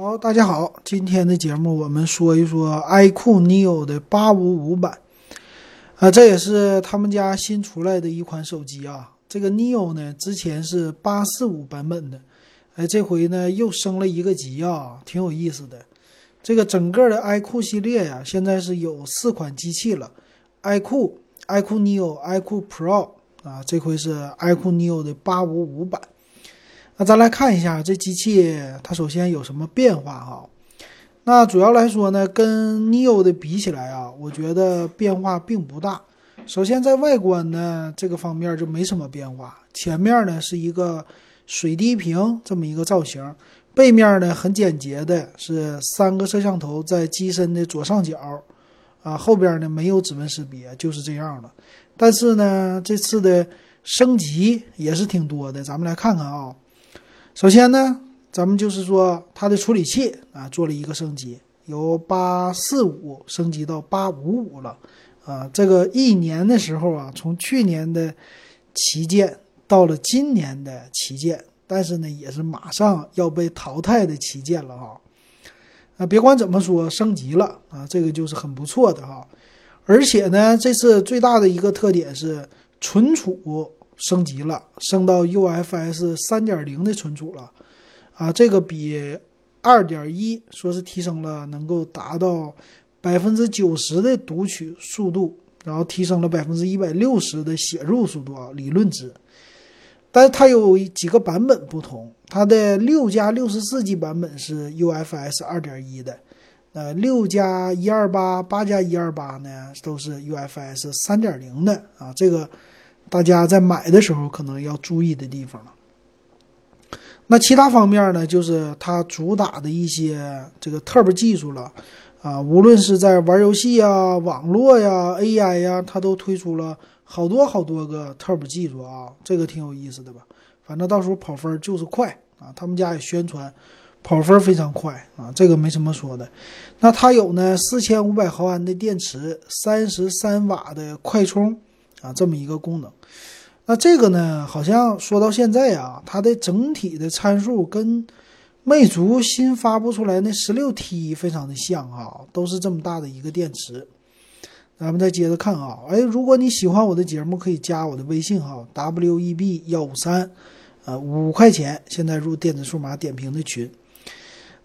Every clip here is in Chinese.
好，大家好，今天的节目我们说一说 iQOO Neo 的八五五版，啊，这也是他们家新出来的一款手机啊。这个 Neo 呢，之前是八四五版本的，哎，这回呢又升了一个级啊，挺有意思的。这个整个的 iQOO 系列呀，现在是有四款机器了，iQOO、iQOO Neo、iQOO Pro 啊，这回是 iQOO Neo 的八五五版。那咱来看一下这机器，它首先有什么变化哈？那主要来说呢，跟 Neo 的比起来啊，我觉得变化并不大。首先在外观呢这个方面就没什么变化，前面呢是一个水滴屏这么一个造型，背面呢很简洁的是三个摄像头在机身的左上角，啊后边呢没有指纹识别，就是这样的。但是呢这次的升级也是挺多的，咱们来看看啊。首先呢，咱们就是说它的处理器啊做了一个升级，由八四五升级到八五五了，啊，这个一年的时候啊，从去年的旗舰到了今年的旗舰，但是呢，也是马上要被淘汰的旗舰了哈，啊，别管怎么说，升级了啊，这个就是很不错的哈，而且呢，这次最大的一个特点是存储。升级了，升到 UFS 三点零的存储了，啊，这个比二点一说是提升了，能够达到百分之九十的读取速度，然后提升了百分之一百六十的写入速度啊，理论值。但是它有几个版本不同，它的六加六十四 G 版本是 UFS 二点一的，呃，六加一二八、八加一二八呢都是 UFS 三点零的啊，这个。大家在买的时候可能要注意的地方了。那其他方面呢，就是它主打的一些这个 Turbo 技术了啊，无论是在玩游戏呀、网络呀、AI 呀，它都推出了好多好多个 Turbo 技术啊，这个挺有意思的吧？反正到时候跑分就是快啊，他们家也宣传跑分非常快啊，这个没什么说的。那它有呢，四千五百毫安的电池，三十三瓦的快充。啊，这么一个功能，那这个呢，好像说到现在啊，它的整体的参数跟魅族新发布出来那十六 T 非常的像啊，都是这么大的一个电池。咱们再接着看啊，哎，如果你喜欢我的节目，可以加我的微信号 w e b 幺五三，呃，五块钱现在入电子数码点评的群。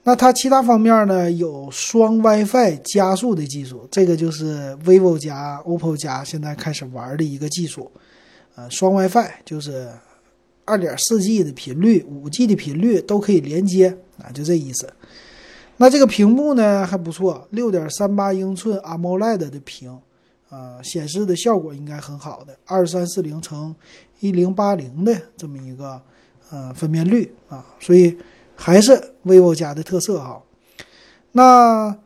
那它其他方面呢？有双 WiFi 加速的技术，这个就是 vivo 加 OPPO 加现在开始玩的一个技术。呃，双 WiFi 就是二点四 G 的频率、五 G 的频率都可以连接啊，就这意思。那这个屏幕呢还不错，六点三八英寸 AMOLED 的屏，啊，显示的效果应该很好的，二三四零乘一零八零的这么一个呃分辨率啊，所以。还是 vivo 家的特色哈，那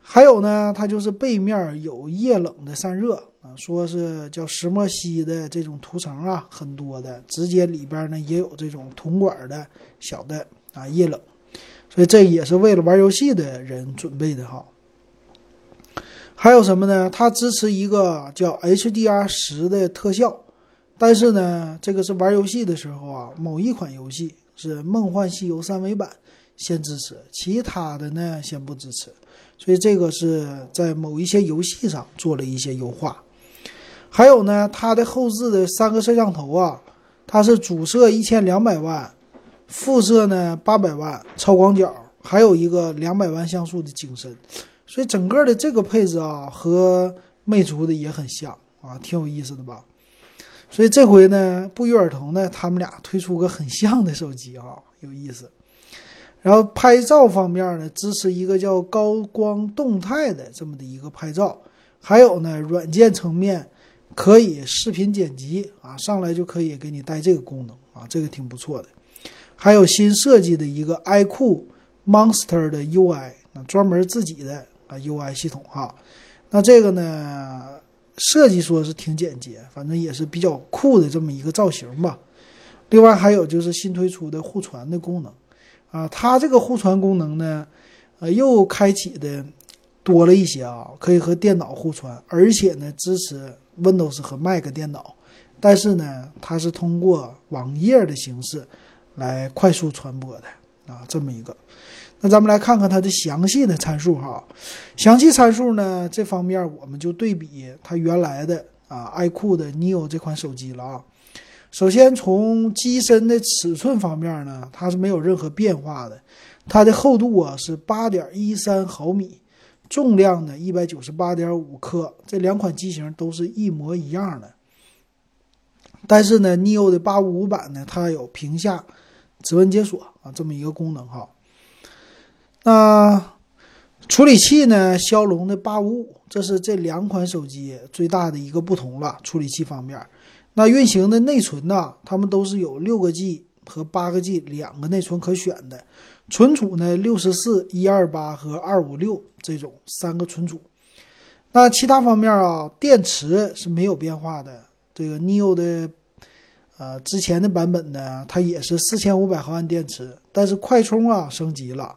还有呢，它就是背面有液冷的散热啊，说是叫石墨烯的这种涂层啊，很多的，直接里边呢也有这种铜管的小的啊液冷，所以这也是为了玩游戏的人准备的哈。还有什么呢？它支持一个叫 HDR 十的特效，但是呢，这个是玩游戏的时候啊，某一款游戏。是《梦幻西游》三维版先支持，其他的呢先不支持，所以这个是在某一些游戏上做了一些优化。还有呢，它的后置的三个摄像头啊，它是主摄一千两百万，副摄呢八百万超广角，还有一个两百万像素的景深，所以整个的这个配置啊和魅族的也很像啊，挺有意思的吧。所以这回呢，不约而同呢，他们俩推出个很像的手机啊，有意思。然后拍照方面呢，支持一个叫高光动态的这么的一个拍照，还有呢，软件层面可以视频剪辑啊，上来就可以给你带这个功能啊，这个挺不错的。还有新设计的一个 iQOO Monster 的 UI，啊，专门自己的啊 UI 系统哈。那这个呢？设计说是挺简洁，反正也是比较酷的这么一个造型吧。另外还有就是新推出的互传的功能，啊，它这个互传功能呢，呃，又开启的多了一些啊，可以和电脑互传，而且呢支持 Windows 和 Mac 电脑，但是呢它是通过网页的形式来快速传播的啊，这么一个。那咱们来看看它的详细的参数哈。详细参数呢，这方面我们就对比它原来的啊，iQOO 的 neo 这款手机了啊。首先从机身的尺寸方面呢，它是没有任何变化的，它的厚度啊是八点一三毫米，重量呢一百九十八点五克，这两款机型都是一模一样的。但是呢，neo 的八五五版呢，它有屏下指纹解锁啊这么一个功能哈。那处理器呢，骁龙的八五五，这是这两款手机最大的一个不同了。处理器方面，那运行的内存呢，它们都是有六个 G 和八个 G 两个内存可选的。存储呢，六十四、一二八和二五六这种三个存储。那其他方面啊，电池是没有变化的。这个 neo 的，呃，之前的版本呢，它也是四千五百毫安电池，但是快充啊升级了，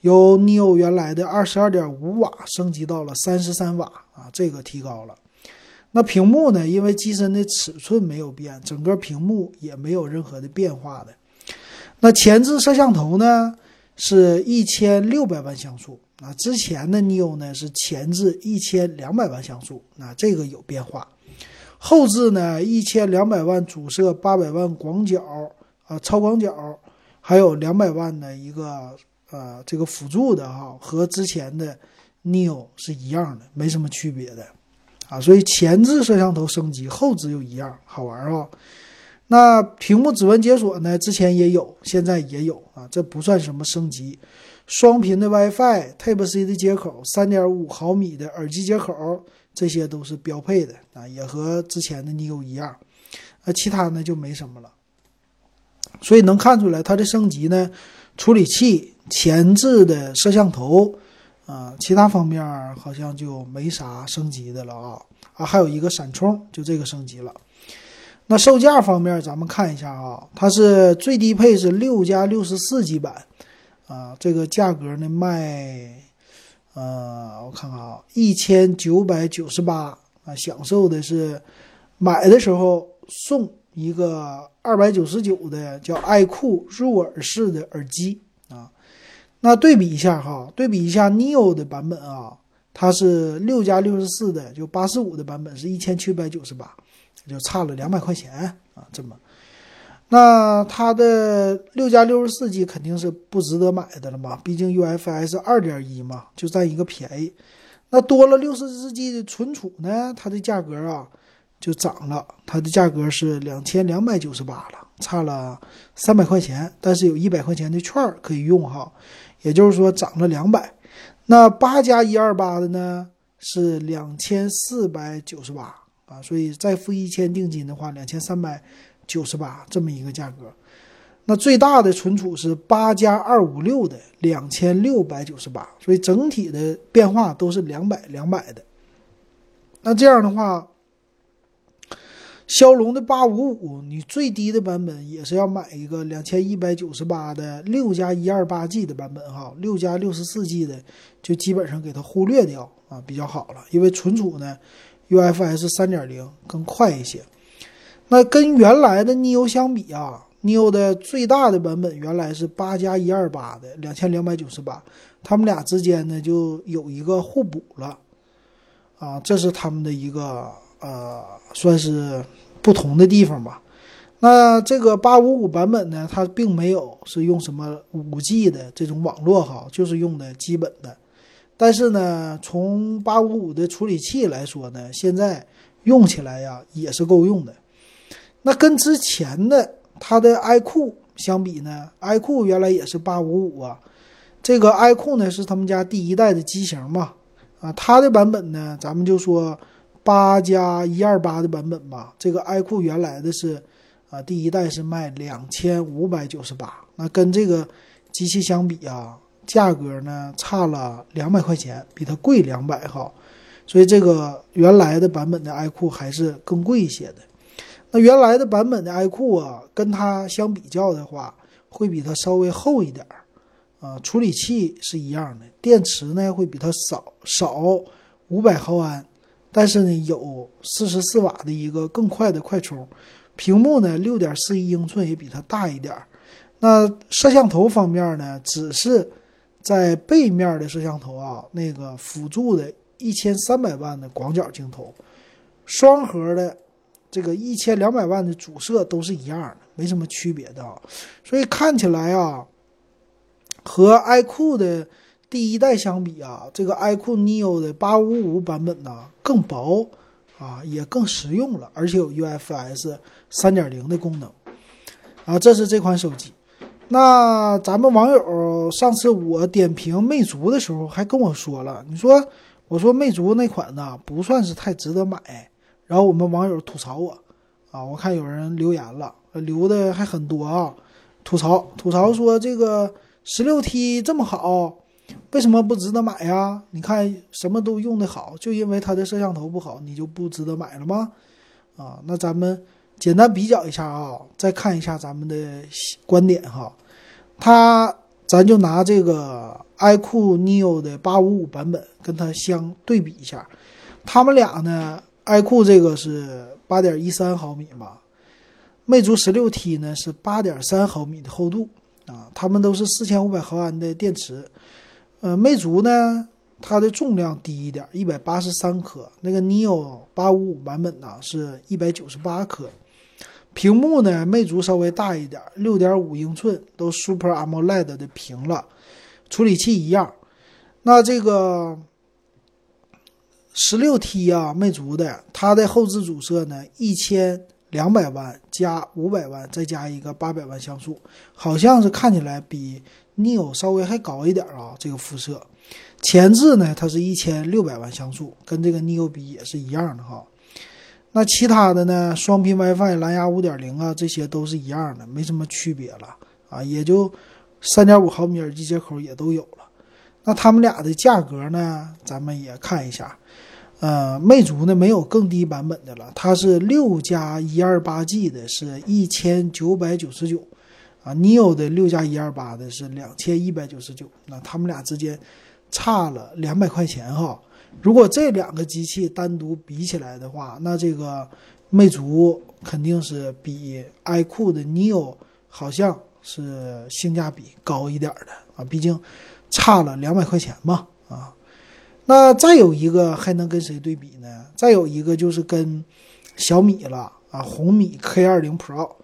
由 neo 原来的二十二点五瓦升级到了三十三瓦啊，这个提高了。那屏幕呢，因为机身的尺寸没有变，整个屏幕也没有任何的变化的。那前置摄像头呢，是一千六百万像素啊，之前的 neo 呢是前置一千两百万像素，那这个有变化。后置呢，一千两百万主摄，八百万广角啊，超广角，还有两百万的一个呃这个辅助的哈，和之前的 neo 是一样的，没什么区别的啊。所以前置摄像头升级，后置又一样，好玩啊。那屏幕指纹解锁呢，之前也有，现在也有啊，这不算什么升级。双频的 WiFi、Type C 的接口，三点五毫米的耳机接口。这些都是标配的啊，也和之前的 neo 一样，那其他呢就没什么了。所以能看出来它的升级呢，处理器、前置的摄像头啊，其他方面好像就没啥升级的了啊啊，还有一个闪充，就这个升级了。那售价方面，咱们看一下啊，它是最低配是六加六十四 G 版啊，这个价格呢卖。呃，我看看啊，一千九百九十八啊，享受的是买的时候送一个二百九十九的叫爱酷入耳式的耳机啊。那对比一下哈，对比一下 neo 的版本啊，它是六加六十四的，就八四五的版本是一千七百九十八，就差了两百块钱啊，这么。那它的六加六十四 G 肯定是不值得买的了嘛，毕竟 UFS 二点一嘛，就占一个便宜。那多了六十四 G 的存储呢，它的价格啊就涨了，它的价格是两千两百九十八了，差了三百块钱，但是有一百块钱的券可以用哈，也就是说涨了两百。那八加一二八的呢是两千四百九十八啊，所以再付一千定金的话，两千三百。九十八这么一个价格，那最大的存储是八加二五六的两千六百九十八，所以整体的变化都是两百两百的。那这样的话，骁龙的八五五，你最低的版本也是要买一个两千一百九十八的六加一二八 G 的版本哈，六加六十四 G 的就基本上给它忽略掉啊，比较好了，因为存储呢，UFS 三点零更快一些。那跟原来的 neo 相比啊，neo 的最大的版本原来是八加一二八的两千两百九十八，他们俩之间呢就有一个互补了，啊，这是他们的一个呃算是不同的地方吧。那这个八五五版本呢，它并没有是用什么五 G 的这种网络哈，就是用的基本的。但是呢，从八五五的处理器来说呢，现在用起来呀也是够用的。那跟之前的它的 iQOO 相比呢？iQOO 原来也是八五五啊，这个 iQOO 呢是他们家第一代的机型嘛，啊，它的版本呢，咱们就说八加一二八的版本吧。这个 iQOO 原来的是啊，第一代是卖两千五百九十八，那跟这个机器相比啊，价格呢差了两百块钱，比它贵两百哈，所以这个原来的版本的 iQOO 还是更贵一些的。那原来的版本的 iQOO 啊，跟它相比较的话，会比它稍微厚一点儿，啊，处理器是一样的，电池呢会比它少少五百毫安，但是呢有四十四瓦的一个更快的快充，屏幕呢六点四一英寸也比它大一点，那摄像头方面呢，只是在背面的摄像头啊，那个辅助的一千三百万的广角镜头，双核的这个一千两百万的主摄都是一样的，没什么区别的啊。所以看起来啊，和 iQOO 的第一代相比啊，这个 iQOO Neo 的八五五版本呢更薄啊，也更实用了，而且有 UFS 三点零的功能啊。这是这款手机。那咱们网友上次我点评魅族的时候，还跟我说了，你说我说魅族那款呢不算是太值得买，然后我们网友吐槽我啊，我看有人留言了，留的还很多啊，吐槽吐槽说这个十六 T 这么好，为什么不值得买呀？你看什么都用的好，就因为它的摄像头不好，你就不值得买了吗？啊，那咱们。简单比较一下啊，再看一下咱们的观点哈。它，咱就拿这个 iQOO Neo 的八五五版本跟它相对比一下。它们俩呢，iQOO 这个是八点一三毫米嘛，魅族十六 T 呢是八点三毫米的厚度啊。它们都是四千五百毫安的电池。呃，魅族呢，它的重量低一点，一百八十三克。那个 Neo 八五五版本呢是一百九十八克。屏幕呢，魅族稍微大一点，六点五英寸，都 Super AMOLED 的屏了。处理器一样。那这个十六 T 啊，魅族的，它的后置主摄呢，一千两百万加五百万，再加一个八百万像素，好像是看起来比 Neo 稍微还高一点啊。这个辐射前置呢，它是一千六百万像素，跟这个 Neo 比也是一样的哈。那其他的呢？双频 WiFi、蓝牙五点零啊，这些都是一样的，没什么区别了啊，也就三点五毫米耳机接口也都有了。那他们俩的价格呢？咱们也看一下。呃，魅族呢没有更低版本的了，它是六加一二八 G 的，是一千九百九十九啊。neo 的六加一二八的是两千一百九十九。那他们俩之间差了两百块钱哈。如果这两个机器单独比起来的话，那这个魅族肯定是比 iQOO 的 Neo 好像是性价比高一点的啊，毕竟差了两百块钱嘛啊。那再有一个还能跟谁对比呢？再有一个就是跟小米了啊，红米 K20 Pro，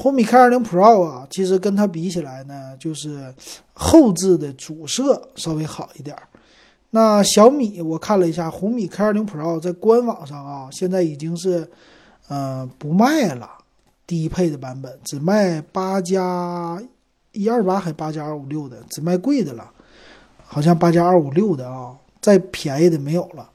红米 K20 Pro 啊，其实跟它比起来呢，就是后置的主摄稍微好一点。那小米我看了一下，红米 K20 Pro 在官网上啊，现在已经是，呃，不卖了，低配的版本只卖八加一二八还八加二五六的，只卖贵的了，好像八加二五六的啊，再便宜的没有了。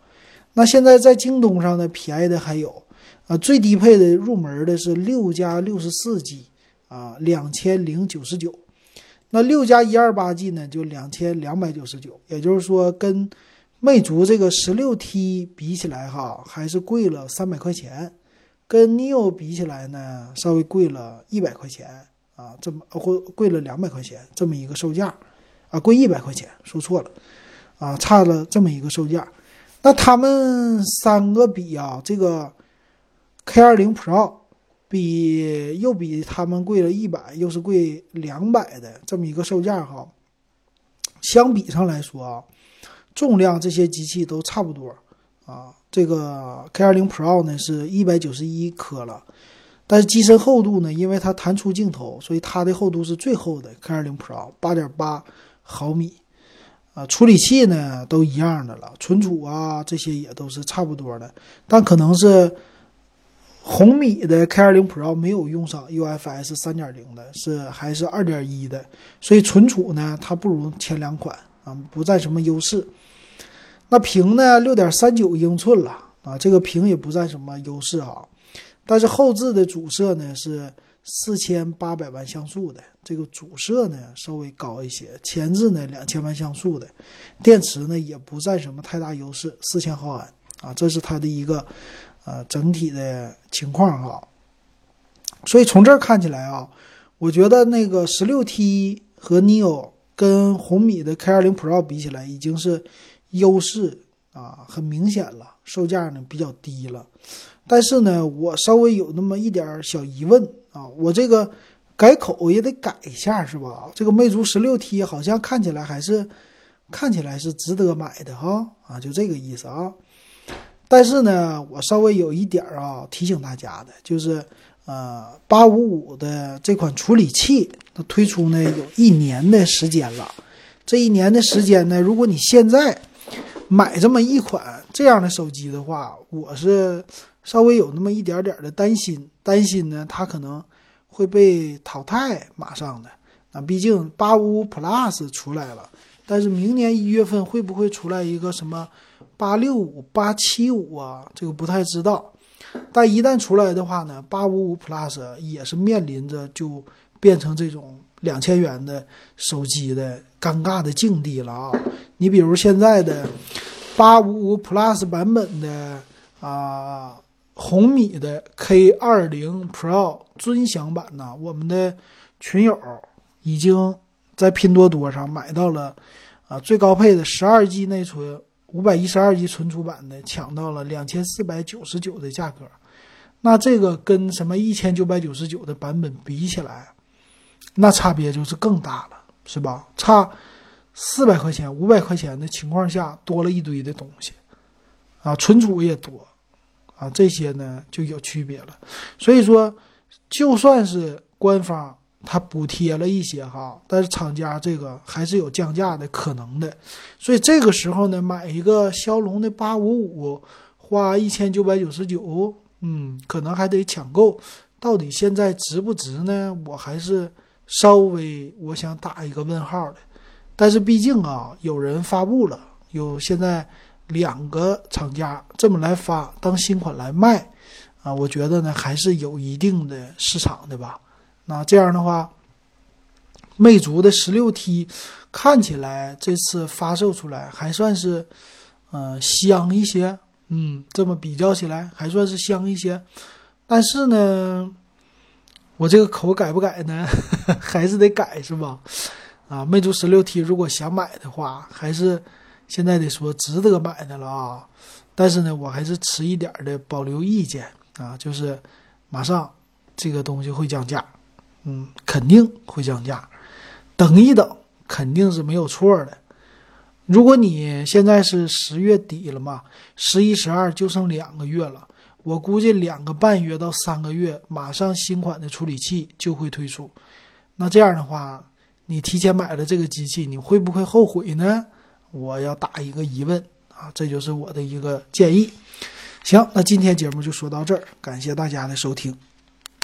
那现在在京东上的便宜的还有，啊，最低配的入门的是六加六十四 G，啊，两千零九十九。那六加一二八 G 呢，就两千两百九十九，也就是说跟魅族这个十六 T 比起来哈，还是贵了三百块钱，跟 neo 比起来呢，稍微贵了一百块钱啊，这么或贵了两百块钱这么一个售价，啊，贵一百块钱，说错了，啊，差了这么一个售价。那他们三个比啊，这个 K 二零 Pro。比又比他们贵了一百，又是贵两百的这么一个售价哈。相比上来说啊，重量这些机器都差不多啊。这个 K20 Pro 呢是一百九十一克了，但是机身厚度呢，因为它弹出镜头，所以它的厚度是最厚的。K20 Pro 八点八毫米啊，处理器呢都一样的了，存储啊这些也都是差不多的，但可能是。红米的 K20 Pro 没有用上 UFS 三点零的，是还是二点一的，所以存储呢，它不如前两款啊，不占什么优势。那屏呢，六点三九英寸了啊，这个屏也不占什么优势啊。但是后置的主摄呢是四千八百万像素的，这个主摄呢稍微高一些，前置呢两千万像素的，电池呢也不占什么太大优势，四千毫安啊，这是它的一个。呃，整体的情况哈，所以从这儿看起来啊，我觉得那个十六 T 和 neo 跟红米的 K 二零 Pro 比起来，已经是优势啊，很明显了，售价呢比较低了。但是呢，我稍微有那么一点小疑问啊，我这个改口也得改一下是吧？这个魅族十六 T 好像看起来还是看起来是值得买的哈啊，就这个意思啊。但是呢，我稍微有一点啊提醒大家的，就是呃，八五五的这款处理器它推出呢有一年的时间了。这一年的时间呢，如果你现在买这么一款这样的手机的话，我是稍微有那么一点点的担心，担心呢它可能会被淘汰，马上的。啊，毕竟八五五 Plus 出来了，但是明年一月份会不会出来一个什么八六五、八七五啊？这个不太知道。但一旦出来的话呢，八五五 Plus 也是面临着就变成这种两千元的手机的尴尬的境地了啊！你比如现在的八五五 Plus 版本的啊红米的 K 二零 Pro 尊享版呢，我们的群友。已经在拼多多上买到了，啊，最高配的十二 G 内存、五百一十二 G 存储版的，抢到了两千四百九十九的价格。那这个跟什么一千九百九十九的版本比起来，那差别就是更大了，是吧？差四百块钱、五百块钱的情况下，多了一堆的东西，啊，存储也多，啊，这些呢就有区别了。所以说，就算是官方。它补贴了一些哈，但是厂家这个还是有降价的可能的，所以这个时候呢，买一个骁龙的八五五，花一千九百九十九，嗯，可能还得抢购，到底现在值不值呢？我还是稍微我想打一个问号的。但是毕竟啊，有人发布了，有现在两个厂家这么来发当新款来卖，啊，我觉得呢还是有一定的市场的吧。那这样的话，魅族的十六 T 看起来这次发售出来还算是，呃，香一些。嗯，这么比较起来还算是香一些。但是呢，我这个口改不改呢？还是得改是吧？啊，魅族十六 T 如果想买的话，还是现在得说值得买的了啊。但是呢，我还是持一点的保留意见啊，就是马上这个东西会降价。嗯，肯定会降价，等一等肯定是没有错的。如果你现在是十月底了嘛，十一、十二就剩两个月了，我估计两个半月到三个月，马上新款的处理器就会推出。那这样的话，你提前买了这个机器，你会不会后悔呢？我要打一个疑问啊，这就是我的一个建议。行，那今天节目就说到这儿，感谢大家的收听。